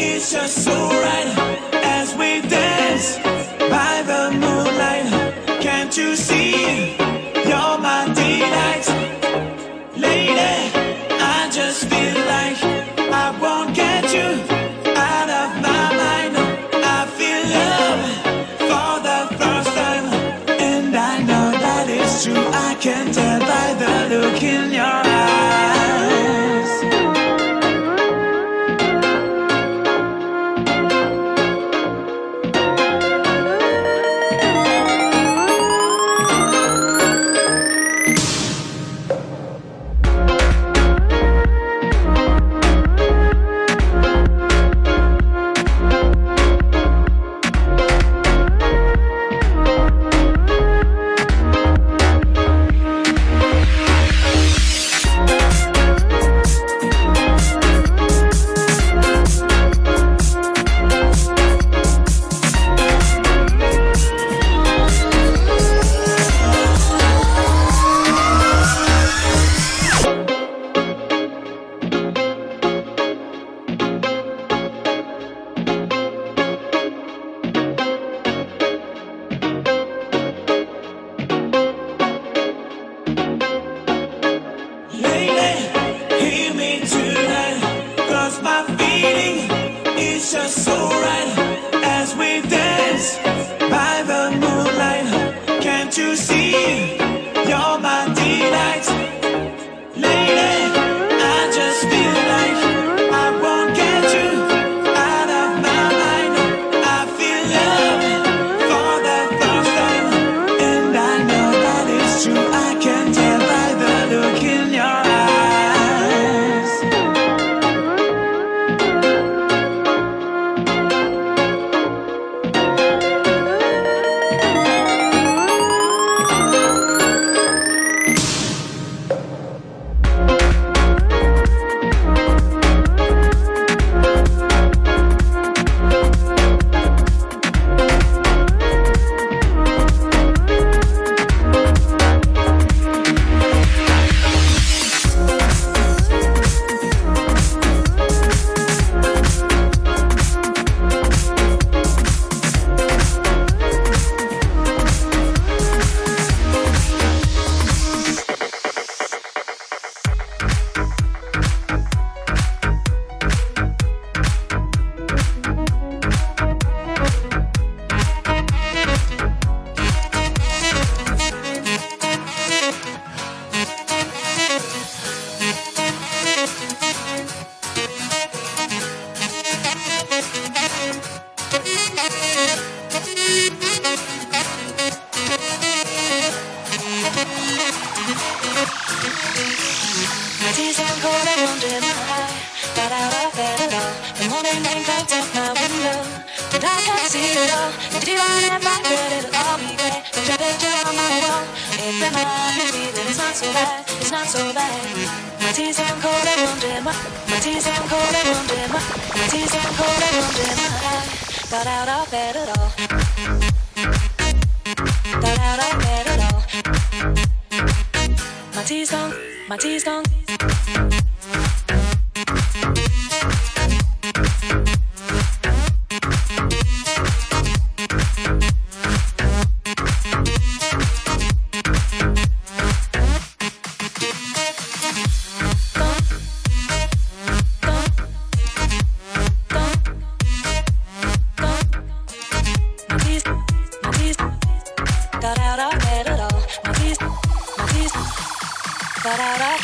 It's just so right as we dance.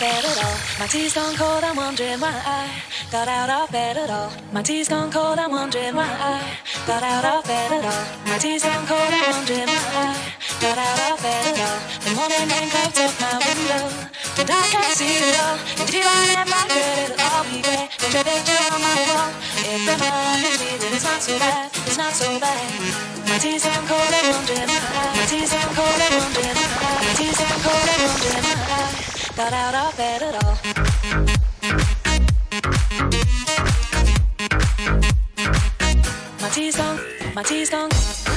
Bed at all. My tea's gone cold. I'm wondering why I got out of bed at all. My tea's gone cold. I'm wondering why I got out of bed at all. My tea's gone cold. I'm wondering why I got out of bed at all. The morning rain clouds up my window. And I can't see it all. And If you it back, good, it'll all be great. There's your picture on my wall. It reminds me that it's not so bad. It's not so bad. My tea's getting cold and wondering why. My tea's getting cold and wondering why. My tea's getting cold and wondering why. Got out of bed at all. My tea's gone. My tea's gone.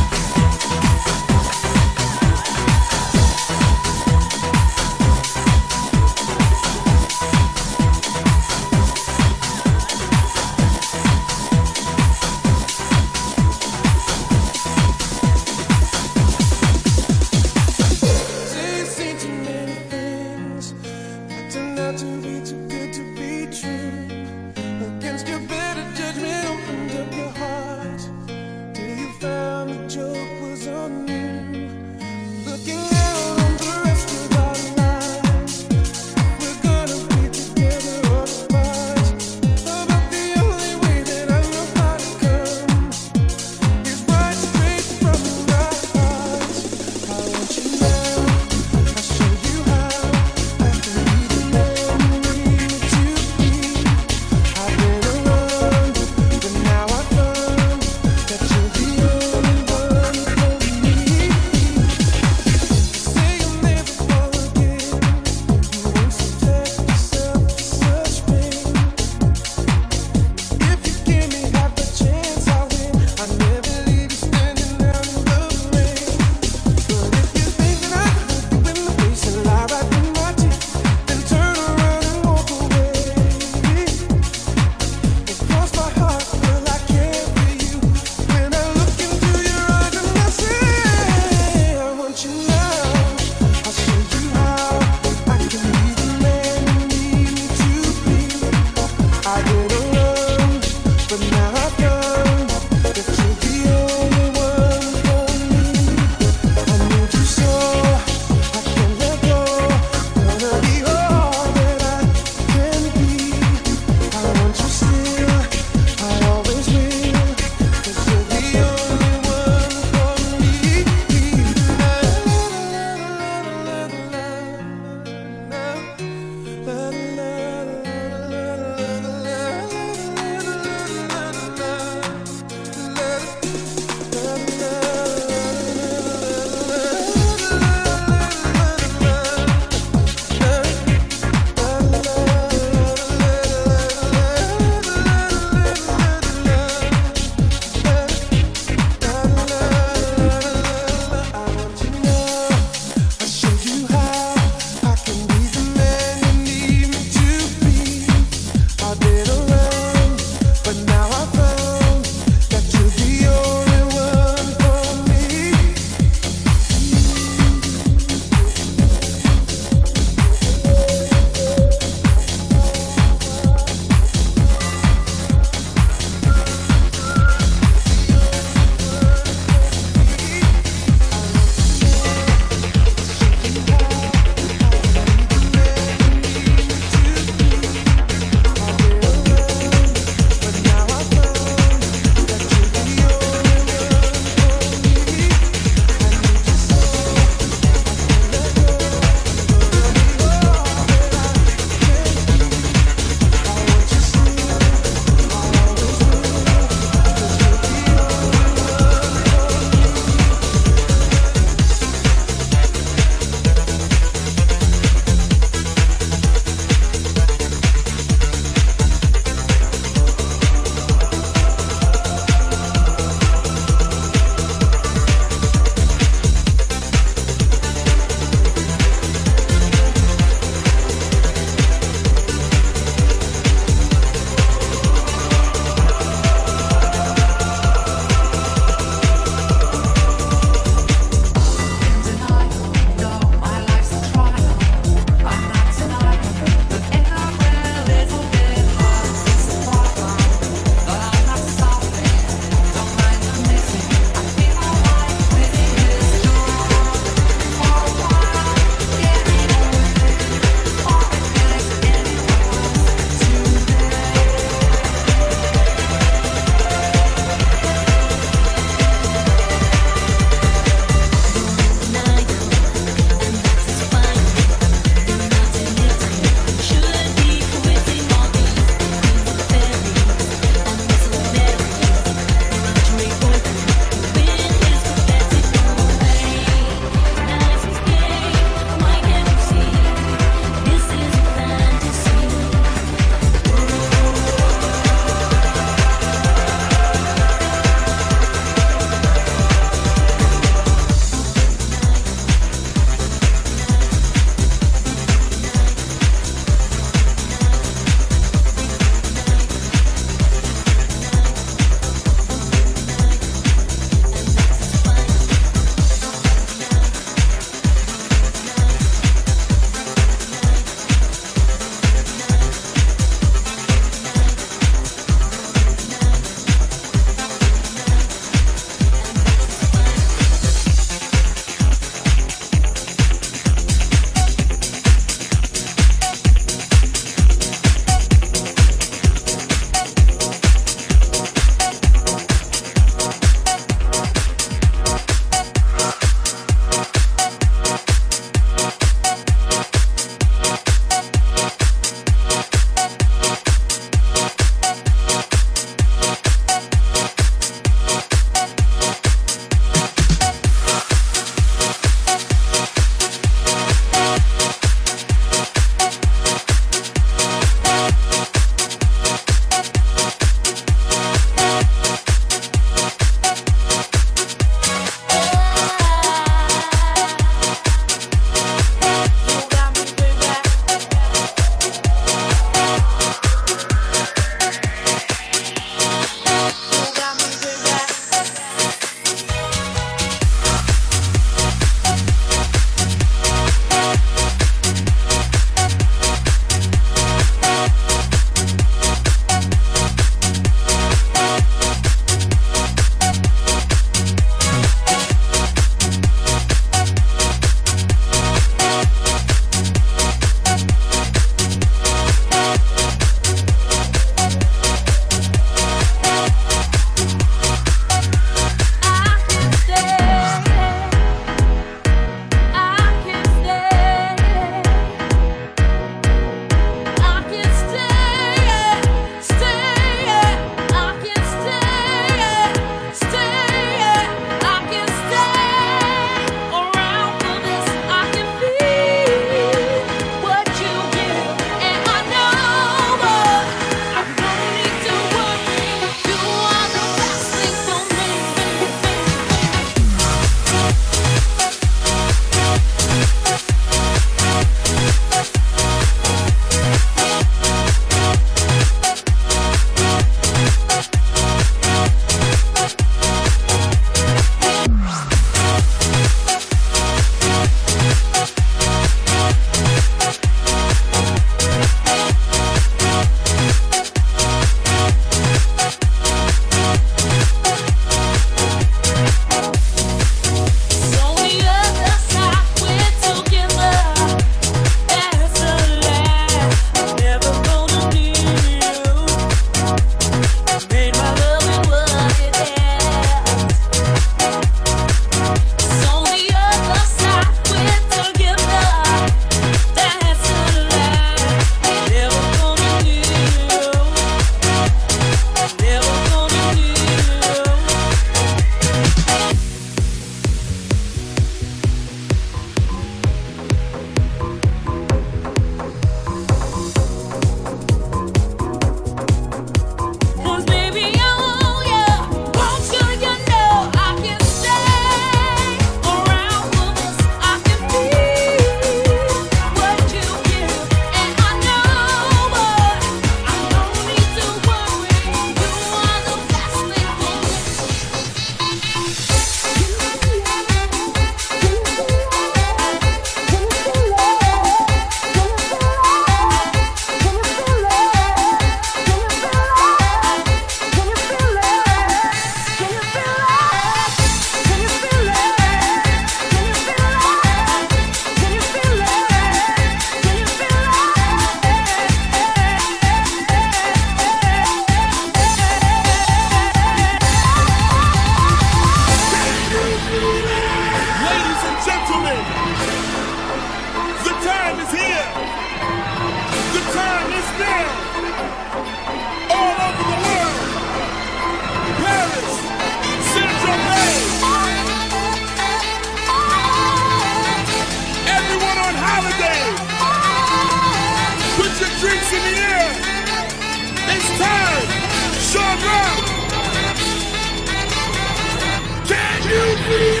Bye.